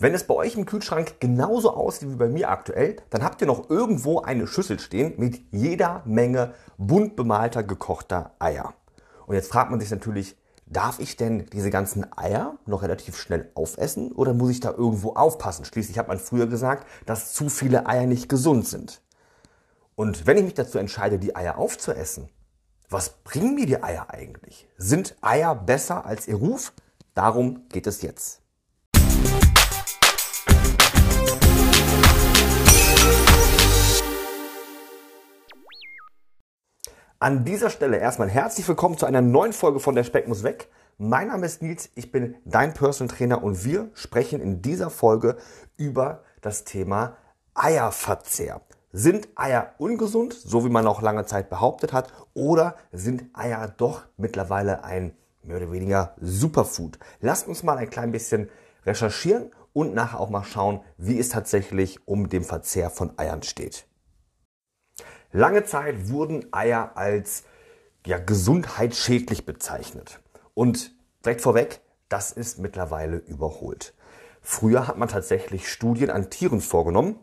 Wenn es bei euch im Kühlschrank genauso aussieht wie bei mir aktuell, dann habt ihr noch irgendwo eine Schüssel stehen mit jeder Menge bunt bemalter gekochter Eier. Und jetzt fragt man sich natürlich, darf ich denn diese ganzen Eier noch relativ schnell aufessen oder muss ich da irgendwo aufpassen? Schließlich hat man früher gesagt, dass zu viele Eier nicht gesund sind. Und wenn ich mich dazu entscheide, die Eier aufzuessen, was bringen mir die Eier eigentlich? Sind Eier besser als ihr Ruf? Darum geht es jetzt. An dieser Stelle erstmal herzlich willkommen zu einer neuen Folge von Der Speck muss weg. Mein Name ist Nils, ich bin dein Personal Trainer und wir sprechen in dieser Folge über das Thema Eierverzehr. Sind Eier ungesund, so wie man auch lange Zeit behauptet hat, oder sind Eier doch mittlerweile ein mehr oder weniger Superfood? Lasst uns mal ein klein bisschen recherchieren und nachher auch mal schauen, wie es tatsächlich um den Verzehr von Eiern steht. Lange Zeit wurden Eier als ja, gesundheitsschädlich bezeichnet. Und direkt vorweg, das ist mittlerweile überholt. Früher hat man tatsächlich Studien an Tieren vorgenommen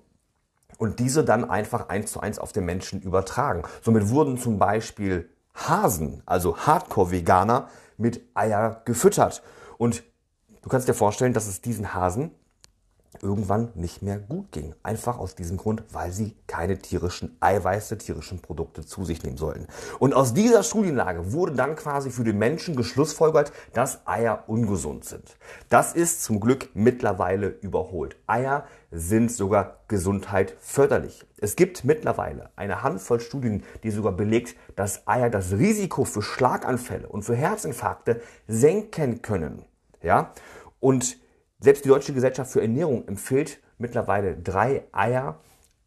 und diese dann einfach eins zu eins auf den Menschen übertragen. Somit wurden zum Beispiel Hasen, also Hardcore-Veganer, mit Eier gefüttert. Und du kannst dir vorstellen, dass es diesen Hasen irgendwann nicht mehr gut ging. Einfach aus diesem Grund, weil sie keine tierischen Eiweiße, tierischen Produkte zu sich nehmen sollten. Und aus dieser Studienlage wurde dann quasi für den Menschen geschlussfolgert, dass Eier ungesund sind. Das ist zum Glück mittlerweile überholt. Eier sind sogar Gesundheit förderlich. Es gibt mittlerweile eine Handvoll Studien, die sogar belegt, dass Eier das Risiko für Schlaganfälle und für Herzinfarkte senken können. Ja? Und selbst die Deutsche Gesellschaft für Ernährung empfiehlt mittlerweile drei Eier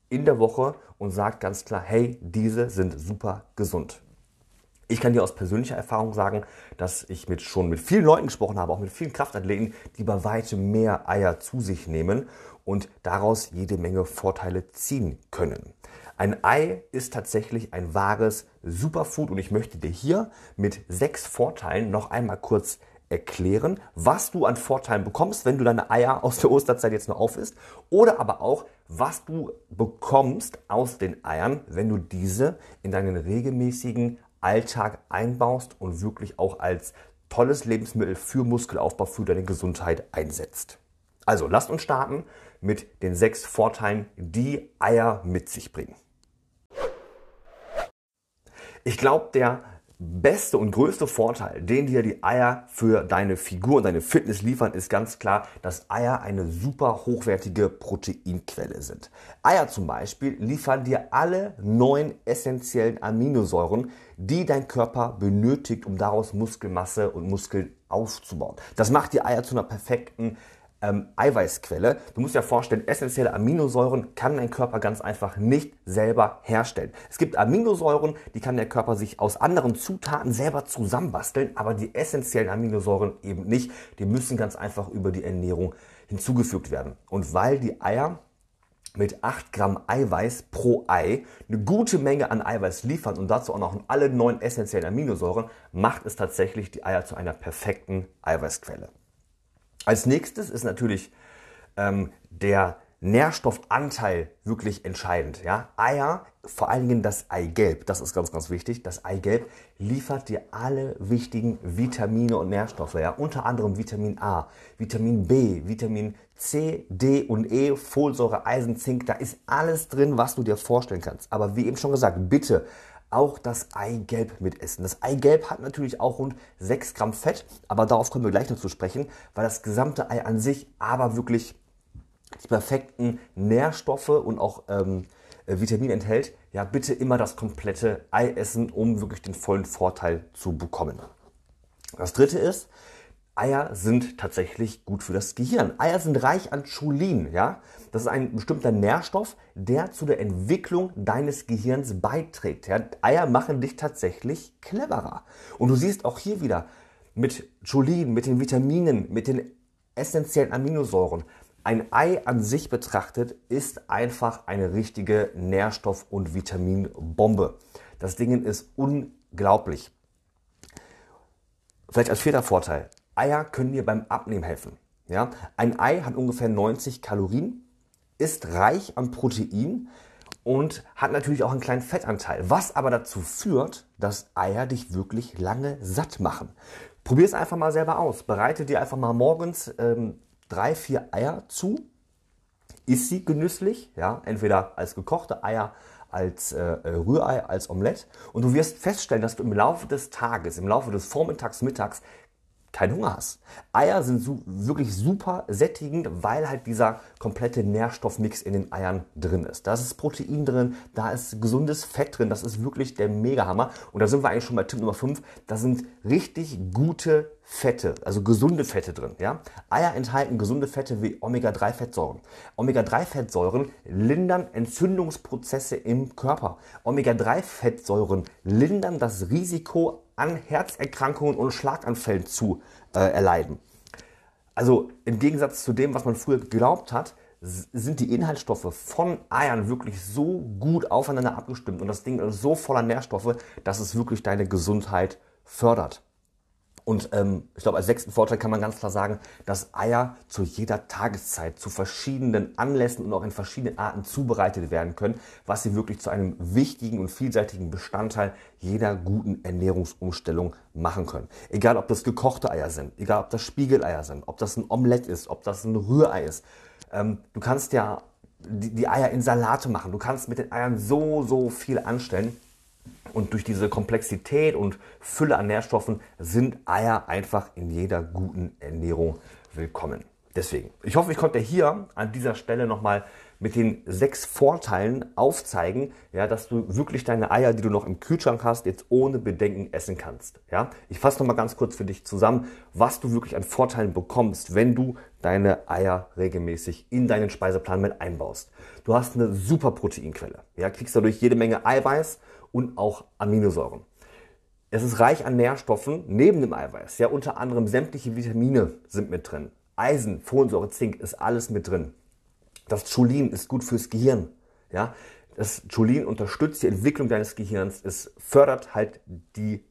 in der Woche und sagt ganz klar, hey, diese sind super gesund. Ich kann dir aus persönlicher Erfahrung sagen, dass ich mit, schon mit vielen Leuten gesprochen habe, auch mit vielen Kraftathleten, die bei weitem mehr Eier zu sich nehmen und daraus jede Menge Vorteile ziehen können. Ein Ei ist tatsächlich ein wahres Superfood und ich möchte dir hier mit sechs Vorteilen noch einmal kurz erklären, was du an Vorteilen bekommst, wenn du deine Eier aus der Osterzeit jetzt noch aufisst oder aber auch, was du bekommst aus den Eiern, wenn du diese in deinen regelmäßigen Alltag einbaust und wirklich auch als tolles Lebensmittel für Muskelaufbau, für deine Gesundheit einsetzt. Also lasst uns starten mit den sechs Vorteilen, die Eier mit sich bringen. Ich glaube, der beste und größte Vorteil, den dir die Eier für deine Figur und deine Fitness liefern, ist ganz klar, dass Eier eine super hochwertige Proteinquelle sind. Eier zum Beispiel liefern dir alle neun essentiellen Aminosäuren, die dein Körper benötigt, um daraus Muskelmasse und Muskeln aufzubauen. Das macht die Eier zu einer perfekten ähm, Eiweißquelle. Du musst dir vorstellen, essentielle Aminosäuren kann dein Körper ganz einfach nicht selber herstellen. Es gibt Aminosäuren, die kann der Körper sich aus anderen Zutaten selber zusammenbasteln, aber die essentiellen Aminosäuren eben nicht. Die müssen ganz einfach über die Ernährung hinzugefügt werden. Und weil die Eier mit 8 Gramm Eiweiß pro Ei eine gute Menge an Eiweiß liefern und dazu auch noch alle neun essentiellen Aminosäuren, macht es tatsächlich die Eier zu einer perfekten Eiweißquelle. Als nächstes ist natürlich ähm, der Nährstoffanteil wirklich entscheidend. Ja? Eier, vor allen Dingen das Eigelb, das ist ganz, ganz wichtig. Das Eigelb liefert dir alle wichtigen Vitamine und Nährstoffe. Ja? Unter anderem Vitamin A, Vitamin B, Vitamin C, D und E, Folsäure, Eisen, Zink. Da ist alles drin, was du dir vorstellen kannst. Aber wie eben schon gesagt, bitte auch das Eigelb mitessen. Das Eigelb hat natürlich auch rund 6 Gramm Fett, aber darauf kommen wir gleich noch zu sprechen, weil das gesamte Ei an sich aber wirklich die perfekten Nährstoffe und auch ähm, äh, Vitamine enthält. Ja, bitte immer das komplette Ei essen, um wirklich den vollen Vorteil zu bekommen. Das dritte ist, Eier sind tatsächlich gut für das Gehirn. Eier sind reich an Cholin, ja? Das ist ein bestimmter Nährstoff, der zu der Entwicklung deines Gehirns beiträgt. Ja? Eier machen dich tatsächlich cleverer. Und du siehst auch hier wieder mit Cholin, mit den Vitaminen, mit den essentiellen Aminosäuren. Ein Ei an sich betrachtet ist einfach eine richtige Nährstoff- und Vitaminbombe. Das Ding ist unglaublich. Vielleicht als vierter Vorteil. Eier können dir beim Abnehmen helfen. Ja? Ein Ei hat ungefähr 90 Kalorien, ist reich an Protein und hat natürlich auch einen kleinen Fettanteil, was aber dazu führt, dass Eier dich wirklich lange satt machen. Probier es einfach mal selber aus. Bereite dir einfach mal morgens ähm, drei, vier Eier zu. Iss sie genüsslich, ja, entweder als gekochte Eier, als äh, äh Rührei, als Omelette. Und du wirst feststellen, dass du im Laufe des Tages, im Laufe des Vormittags, Mittags keinen Hunger hast. Eier sind su wirklich super sättigend, weil halt dieser komplette Nährstoffmix in den Eiern drin ist. Da ist Protein drin, da ist gesundes Fett drin, das ist wirklich der Megahammer. Und da sind wir eigentlich schon bei Tipp Nummer 5. Da sind richtig gute Fette, also gesunde Fette drin. Ja? Eier enthalten gesunde Fette wie Omega-3-Fettsäuren. Omega-3-Fettsäuren lindern Entzündungsprozesse im Körper. Omega-3-Fettsäuren lindern das Risiko an Herzerkrankungen und Schlaganfällen zu äh, erleiden. Also im Gegensatz zu dem, was man früher geglaubt hat, sind die Inhaltsstoffe von Eiern wirklich so gut aufeinander abgestimmt und das Ding ist so voller Nährstoffe, dass es wirklich deine Gesundheit fördert. Und ähm, ich glaube, als sechsten Vorteil kann man ganz klar sagen, dass Eier zu jeder Tageszeit, zu verschiedenen Anlässen und auch in verschiedenen Arten zubereitet werden können, was sie wirklich zu einem wichtigen und vielseitigen Bestandteil jeder guten Ernährungsumstellung machen können. Egal, ob das gekochte Eier sind, egal, ob das Spiegeleier sind, ob das ein Omelett ist, ob das ein Rührei ist. Ähm, du kannst ja die, die Eier in Salate machen. Du kannst mit den Eiern so, so viel anstellen. Und durch diese Komplexität und Fülle an Nährstoffen sind Eier einfach in jeder guten Ernährung willkommen. Deswegen, ich hoffe, ich konnte hier an dieser Stelle nochmal mit den sechs Vorteilen aufzeigen, ja, dass du wirklich deine Eier, die du noch im Kühlschrank hast, jetzt ohne Bedenken essen kannst. Ja? Ich fasse nochmal ganz kurz für dich zusammen, was du wirklich an Vorteilen bekommst, wenn du deine Eier regelmäßig in deinen Speiseplan mit einbaust. Du hast eine super Proteinquelle. Ja? Kriegst dadurch jede Menge Eiweiß und auch Aminosäuren. Es ist reich an Nährstoffen neben dem Eiweiß. Ja, unter anderem sämtliche Vitamine sind mit drin. Eisen, Folsäure, Zink ist alles mit drin. Das Cholin ist gut fürs Gehirn. Ja, das Cholin unterstützt die Entwicklung deines Gehirns. Es fördert halt die,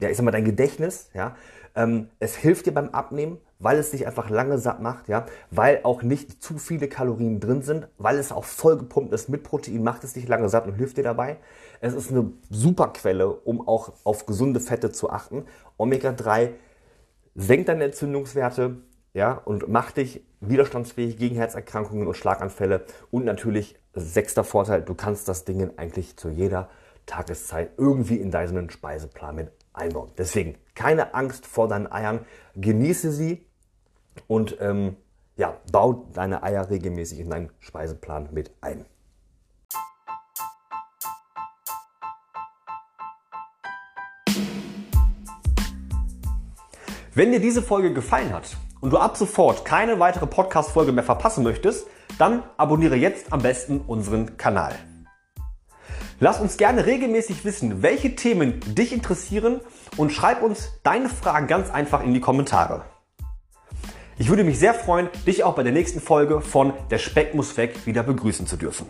ja, ich sag mal, dein Gedächtnis. Ja, ähm, es hilft dir beim Abnehmen, weil es dich einfach lange satt macht, ja, weil auch nicht zu viele Kalorien drin sind, weil es auch vollgepumpt ist mit Protein, macht es dich lange satt und hilft dir dabei. Es ist eine super Quelle, um auch auf gesunde Fette zu achten. Omega-3 senkt deine Entzündungswerte, ja, und macht dich widerstandsfähig gegen Herzerkrankungen und Schlaganfälle. Und natürlich, sechster Vorteil, du kannst das Ding eigentlich zu jeder Tageszeit irgendwie in deinen Speiseplan mit einbauen. Deswegen keine Angst vor deinen Eiern, genieße sie und ähm, ja, bau deine Eier regelmäßig in deinen Speiseplan mit ein. Wenn dir diese Folge gefallen hat und du ab sofort keine weitere Podcast-Folge mehr verpassen möchtest, dann abonniere jetzt am besten unseren Kanal. Lass uns gerne regelmäßig wissen, welche Themen dich interessieren und schreib uns deine Fragen ganz einfach in die Kommentare. Ich würde mich sehr freuen, dich auch bei der nächsten Folge von Der Speck muss weg wieder begrüßen zu dürfen.